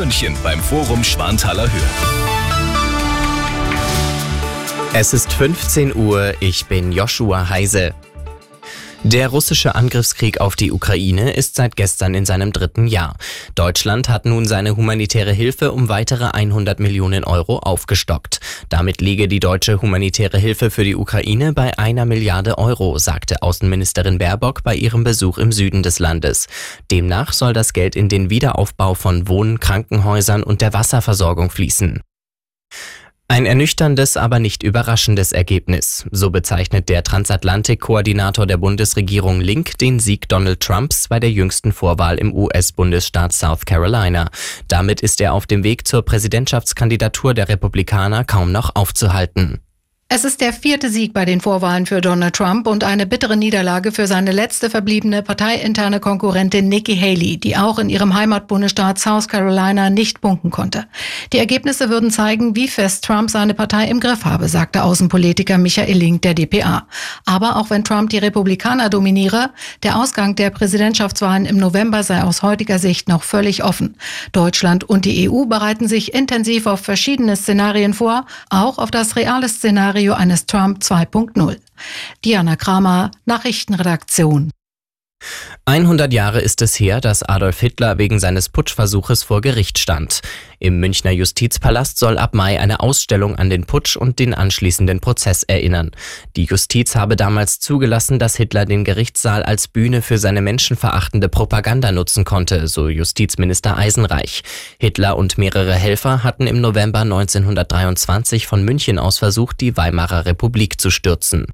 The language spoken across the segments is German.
München beim Forum Schwanthaler Höhe. Es ist 15 Uhr, ich bin Joshua Heise. Der russische Angriffskrieg auf die Ukraine ist seit gestern in seinem dritten Jahr. Deutschland hat nun seine humanitäre Hilfe um weitere 100 Millionen Euro aufgestockt. Damit liege die deutsche humanitäre Hilfe für die Ukraine bei einer Milliarde Euro, sagte Außenministerin Baerbock bei ihrem Besuch im Süden des Landes. Demnach soll das Geld in den Wiederaufbau von Wohn-, Krankenhäusern und der Wasserversorgung fließen. Ein ernüchterndes, aber nicht überraschendes Ergebnis. So bezeichnet der Transatlantik-Koordinator der Bundesregierung Link den Sieg Donald Trumps bei der jüngsten Vorwahl im US-Bundesstaat South Carolina. Damit ist er auf dem Weg zur Präsidentschaftskandidatur der Republikaner kaum noch aufzuhalten. Es ist der vierte Sieg bei den Vorwahlen für Donald Trump und eine bittere Niederlage für seine letzte verbliebene parteiinterne Konkurrentin Nikki Haley, die auch in ihrem Heimatbundesstaat South Carolina nicht punkten konnte. Die Ergebnisse würden zeigen, wie fest Trump seine Partei im Griff habe, sagte Außenpolitiker Michael Link der DPA. Aber auch wenn Trump die Republikaner dominiere, der Ausgang der Präsidentschaftswahlen im November sei aus heutiger Sicht noch völlig offen. Deutschland und die EU bereiten sich intensiv auf verschiedene Szenarien vor, auch auf das reale Szenario Szenario eines Trump 2.0. Diana Kramer, Nachrichtenredaktion. 100 Jahre ist es her, dass Adolf Hitler wegen seines Putschversuches vor Gericht stand. Im Münchner Justizpalast soll ab Mai eine Ausstellung an den Putsch und den anschließenden Prozess erinnern. Die Justiz habe damals zugelassen, dass Hitler den Gerichtssaal als Bühne für seine menschenverachtende Propaganda nutzen konnte, so Justizminister Eisenreich. Hitler und mehrere Helfer hatten im November 1923 von München aus versucht, die Weimarer Republik zu stürzen.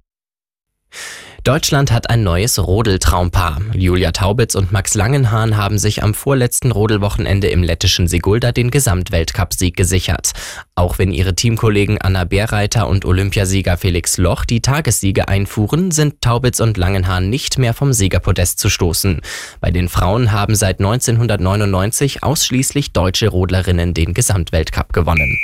Deutschland hat ein neues Rodeltraumpaar. Julia Taubitz und Max Langenhahn haben sich am vorletzten Rodelwochenende im lettischen Sigulda den Gesamtweltcupsieg gesichert. Auch wenn ihre Teamkollegen Anna Bärreiter und Olympiasieger Felix Loch die Tagessiege einfuhren, sind Taubitz und Langenhahn nicht mehr vom Siegerpodest zu stoßen. Bei den Frauen haben seit 1999 ausschließlich deutsche Rodlerinnen den Gesamtweltcup gewonnen.